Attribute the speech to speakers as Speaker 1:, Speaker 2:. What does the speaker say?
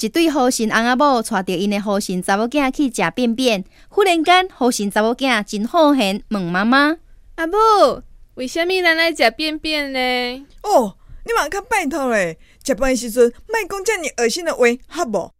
Speaker 1: 一对好心阿阿某带着因的好心查某囝去食便便，忽然间好心查某囝真好闲，问妈妈：“
Speaker 2: 阿母，为什么咱来食便便呢？”
Speaker 3: 哦，你嘛较拜托嘞，食饭的时阵莫讲遮尔恶心的话，好无？